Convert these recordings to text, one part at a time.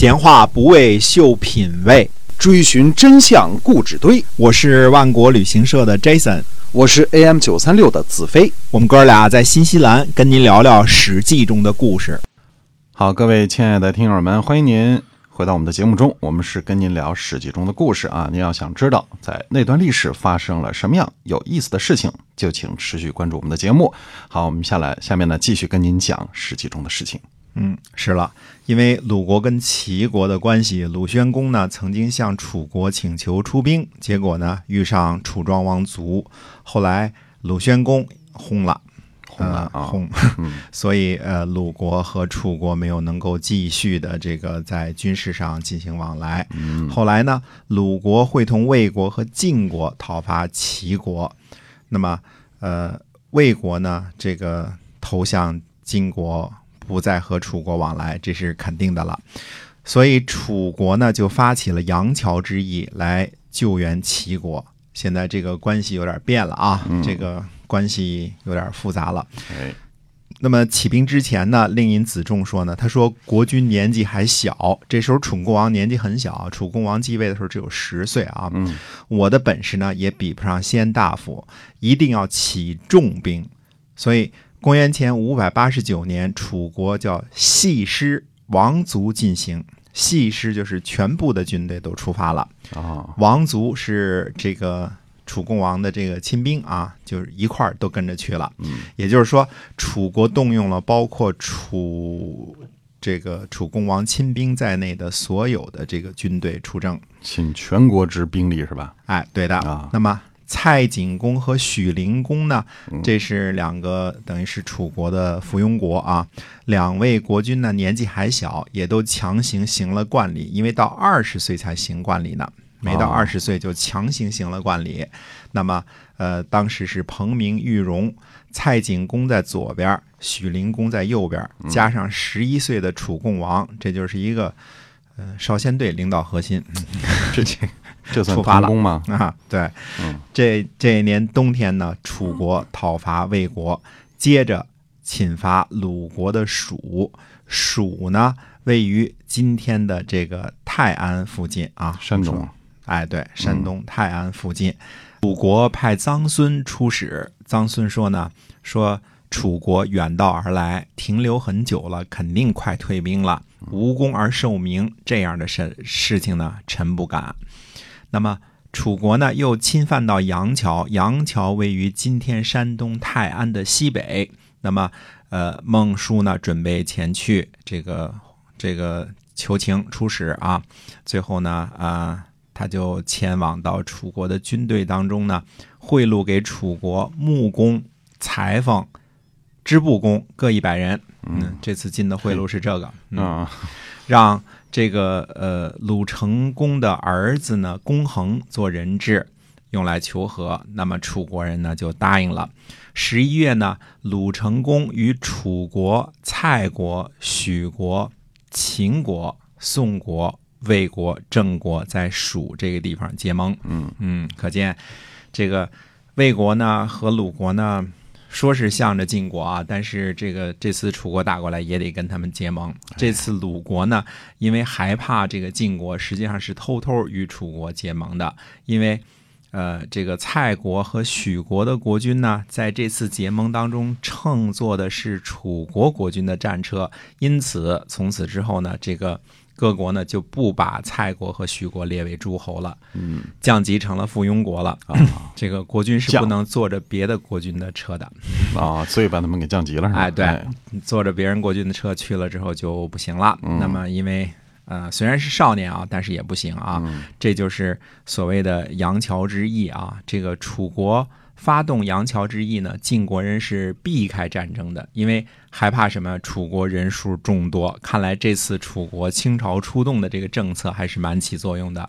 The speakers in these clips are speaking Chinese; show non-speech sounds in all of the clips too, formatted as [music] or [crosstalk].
闲话不为秀品味，追寻真相故纸堆。我是万国旅行社的 Jason，我是 AM 九三六的子飞。我们哥俩在新西兰跟您聊聊《史记》中的故事。好，各位亲爱的听友们，欢迎您回到我们的节目中。我们是跟您聊《史记》中的故事啊。您要想知道在那段历史发生了什么样有意思的事情，就请持续关注我们的节目。好，我们下来下面呢继续跟您讲《史记》中的事情。嗯，是了，因为鲁国跟齐国的关系，鲁宣公呢曾经向楚国请求出兵，结果呢遇上楚庄王卒，后来鲁宣公轰了，轰了啊呃轰，嗯。[laughs] 所以呃鲁国和楚国没有能够继续的这个在军事上进行往来。嗯。后来呢，鲁国会同魏国和晋国讨伐齐国，那么呃魏国呢这个投向晋国，不再和楚国往来，这是肯定的了。所以楚国呢就发起了杨桥之役来救援齐国。现在这个关系有点变了啊，嗯这个关系有点复杂了。哎，那么起兵之前呢，令尹子重说呢，他说国君年纪还小，这时候楚共王年纪很小，楚共王继位的时候只有十岁啊。嗯我的本事呢也比不上先大夫，一定要起重兵。所以公元前五百八十九年，楚国叫细师王族进行，细师就是全部的军队都出发了。啊，王族是这个楚共王的这个亲兵啊，就是一块儿都跟着去了。嗯也就是说，楚国动用了包括楚这个楚共王亲兵在内的所有的这个军队出征。请全国之兵力是吧？哎，对的。啊那么蔡景公和许灵公呢嗯？这是两个等于是楚国的附庸国啊。两位国君呢年纪还小，也都强行行了冠礼，因为到二十岁才行冠礼呢。没到哦二十岁就强行行了冠礼，那么呃，当时是彭明、玉荣，蔡景公在左边，许灵公在右边，嗯加上十一岁的楚共王，这就是一个呃少先队领导核心。[laughs] 这这 [laughs] 算成功吗？啊，对，嗯这这一年冬天呢，楚国讨伐魏国，接着侵伐鲁国的蜀。蜀呢，位于今天的这个泰安附近啊，山东。哎，对，山东泰安附近，鲁国派臧孙出使。臧孙说呢，说楚国远道而来，停留很久了，肯定快退兵了，无功而受名，这样的事事情呢，臣不敢。那么楚国呢，又侵犯到杨桥，杨桥位于今天山东泰安的西北。那么，呃，孟叔呢，准备前去这个这个求情出使啊。最后呢，啊、他就前往到楚国的军队当中呢，贿赂给楚国木工、裁缝、织布工各一百人。嗯，这次进的贿赂是这个。嗯啊，让这个呃鲁成公的儿子呢公衡做人质，用来求和。那么楚国人呢就答应了。十一月呢，鲁成公与楚国、蔡国、许国、秦国、宋国、魏国、郑国在蜀这个地方结盟。嗯嗯，可见这个魏国呢和鲁国呢，说是向着晋国啊，但是这个这次楚国打过来也得跟他们结盟。这次鲁国呢，因为害怕这个晋国，实际上是偷偷与楚国结盟的，因为。呃，这个蔡国和许国的国君呢，在这次结盟当中乘坐的是楚国国君的战车，因此从此之后呢，这个各国呢就不把蔡国和徐国列为诸侯了，嗯降级成了附庸国了。啊 [coughs] 这个国君是不能坐着别的国君的车的，啊，所以把他们给降级了？哎对坐着别人国君的车去了之后就不行了。嗯那么因为呃虽然是少年啊，但是也不行啊。嗯这就是所谓的杨桥之役啊。这个楚国发动杨桥之役呢，晋国人是避开战争的，因为害怕什么？楚国人数众多，看来这次楚国倾巢出动的这个政策还是蛮起作用的。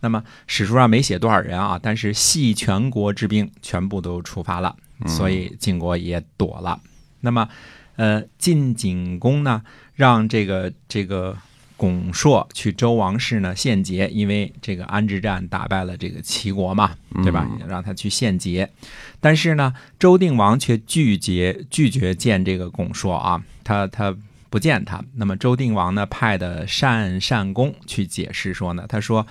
那么史书上没写多少人啊，但是系全国之兵全部都出发了，所以晋国也躲了。那么，呃，晋景公呢，让这个这个巩硕去周王室呢献捷，因为这个安之战打败了这个齐国嘛，对吧？让他去献捷，但是呢，周定王却拒绝拒绝见这个巩硕啊，他他不见他。那么周定王呢派的单善公去解释说呢，他说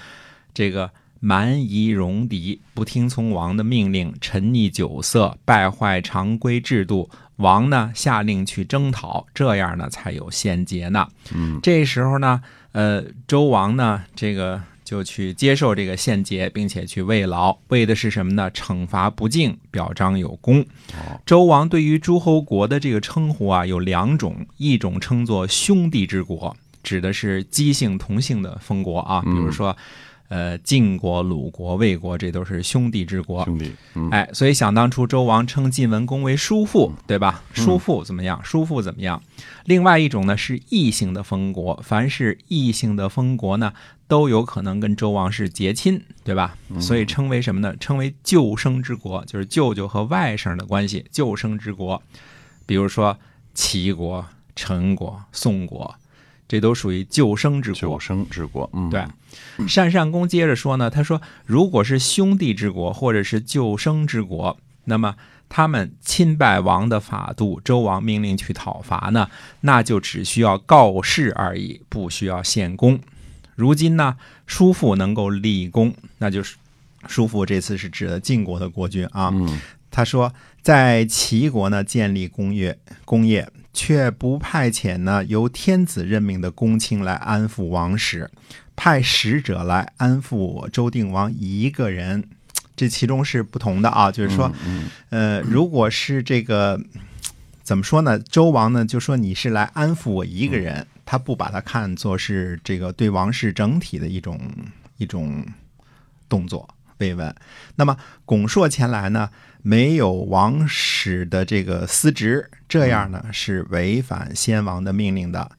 这个蛮夷戎狄不听从王的命令，沉溺酒色，败坏常规制度。王呢下令去征讨，这样呢才有献节呢。嗯，这时候呢，呃，周王呢这个就去接受这个献节，并且去慰劳，为的是什么呢？惩罚不敬，表彰有功。哦周王对于诸侯国的这个称呼啊有两种，一种称作兄弟之国，指的是姬姓同姓的封国啊，比如说，呃，晋国、鲁国、魏国，这都是兄弟之国。兄弟，嗯，哎，所以想当初周王称晋文公为叔父，对吧？叔父怎么样？叔父怎么样？另外一种呢是异姓的封国，凡是异姓的封国呢，都有可能跟周王是结亲，对吧？所以称为什么呢？称为舅生之国，就是舅舅和外甥的关系，舅生之国。比如说齐国、陈国、宋国，这都属于舅生之九国。生之国，嗯，对，单善公接着说呢，他说，如果是兄弟之国或者是救生之国，那么他们侵败王的法度，周王命令去讨伐呢，那就只需要告示而已，不需要献功。如今呢，叔父能够立功，那就是叔父这次是指的晋国的国君啊。嗯，他说，在齐国呢建立工业工业，却不派遣呢由天子任命的公卿来安抚王室，派使者来安抚我周定王一个人，这其中是不同的啊。就是说，嗯，呃，如果是这个怎么说呢？周王呢就说你是来安抚我一个人，他不把他看作是这个对王室整体的一种一种动作慰问。那么拱硕前来呢，没有王室的这个司职，这样呢是违反先王的命令的。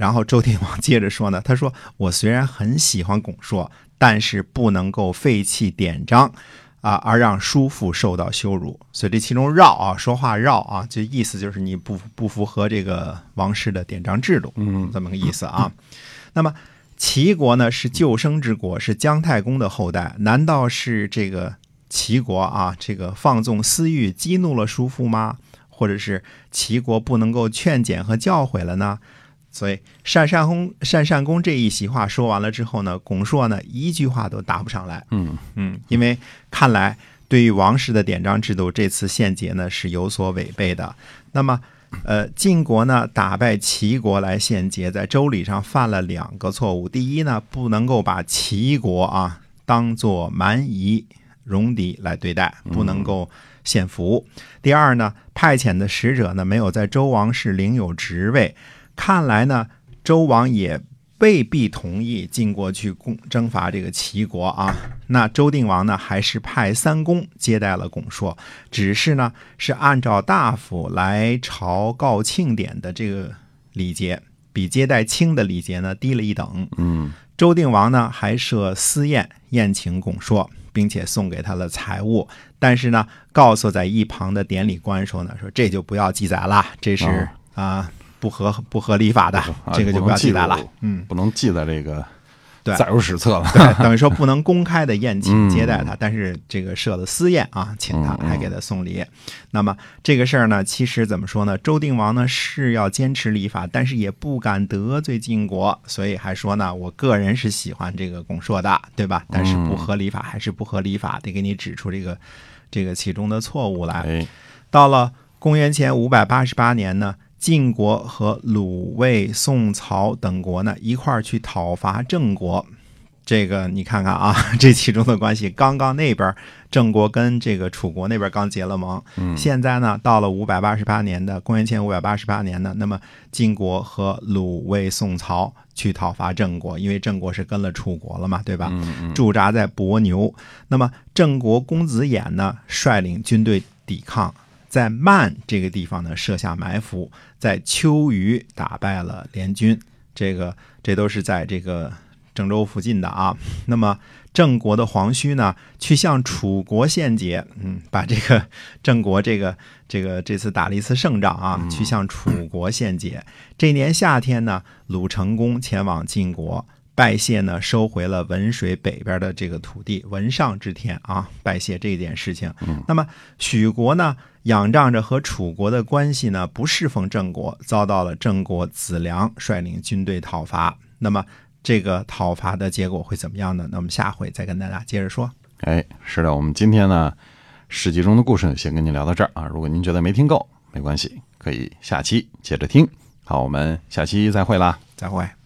然后周天王接着说呢，[laughs] 他说：“我虽然很喜欢巩硕，但是不能够废弃典章。”啊，而让叔父受到羞辱，所以这其中绕啊，说话绕啊，这意思就是你不不符合这个王室的典章制度，嗯，这么个意思啊。[laughs] 那么齐国呢是救生之国，是姜太公的后代，难道是这个齐国啊这个放纵私欲激怒了叔父吗？或者是齐国不能够劝谏和教诲了呢？所以单善公单善公这一席话说完了之后呢，巩硕呢一句话都答不上来。嗯，嗯，因为看来对于王室的典章制度，这次献捷呢是有所违背的。那么，呃，晋国呢打败齐国来献捷，在周礼上犯了两个错误。第一呢，不能够把齐国啊当做蛮夷戎狄来对待，不能够献俘。第二呢，派遣的使者呢没有在周王室领有职位，看来呢，周王也未必同意晋国去攻征伐这个齐国啊。那周定王呢，还是派三公接待了巩硕，只是呢是按照大夫来朝告庆典的这个礼节，比接待卿的礼节呢低了一等。嗯，周定王呢还设私宴宴请巩硕，并且送给他了财物，但是呢告诉在一旁的典礼官说呢，说这就不要记载了，这是哦啊、不合不合礼法的，啊这个就不要记载了。嗯，不能记在这个对载入史册了。对，等于说不能公开的宴请嗯接待他，但是这个设了私宴啊，请他还给他送礼。那么这个事儿呢，其实怎么说呢？周定王呢是要坚持礼法，但是也不敢得罪晋国，所以还说呢，我个人是喜欢这个拱硕的，对吧？但是不合礼法还是不合礼法，得给你指出这个这个其中的错误来。哎，到了公元前五百八十八年呢，晋国和鲁、魏、宋、曹等国呢一块儿去讨伐郑国。这个你看看啊，[laughs] 这其中的关系，刚刚那边郑国跟这个楚国那边刚结了盟，嗯现在呢到了五百八十八年的公元前五百八十八年呢，那么晋国和鲁、魏、宋、曹去讨伐郑国，因为郑国是跟了楚国了嘛，对吧？嗯嗯驻扎在伯牛。那么郑国公子偃呢，率领军队抵抗，在曼这个地方呢设下埋伏，在秋余打败了联军。这个这都是在这个郑州附近的啊。那么郑国的黄须呢，去向楚国献捷，嗯，把这个郑国这个这个这次打了一次胜仗啊，去向楚国献捷。这年夏天呢，鲁成公前往晋国。拜谢呢，收回了文水北边的这个土地，文上之天啊，拜谢这件事情。那么许国呢，仰仗着和楚国的关系呢，不侍奉郑国，遭到了郑国子良率领军队讨伐。那么这个讨伐的结果会怎么样呢？那我们下回再跟大家接着说。哎，是的，我们今天呢，史记中的故事先跟您聊到这儿啊。如果您觉得没听够，没关系，可以下期接着听。好，我们下期再会啦。再会。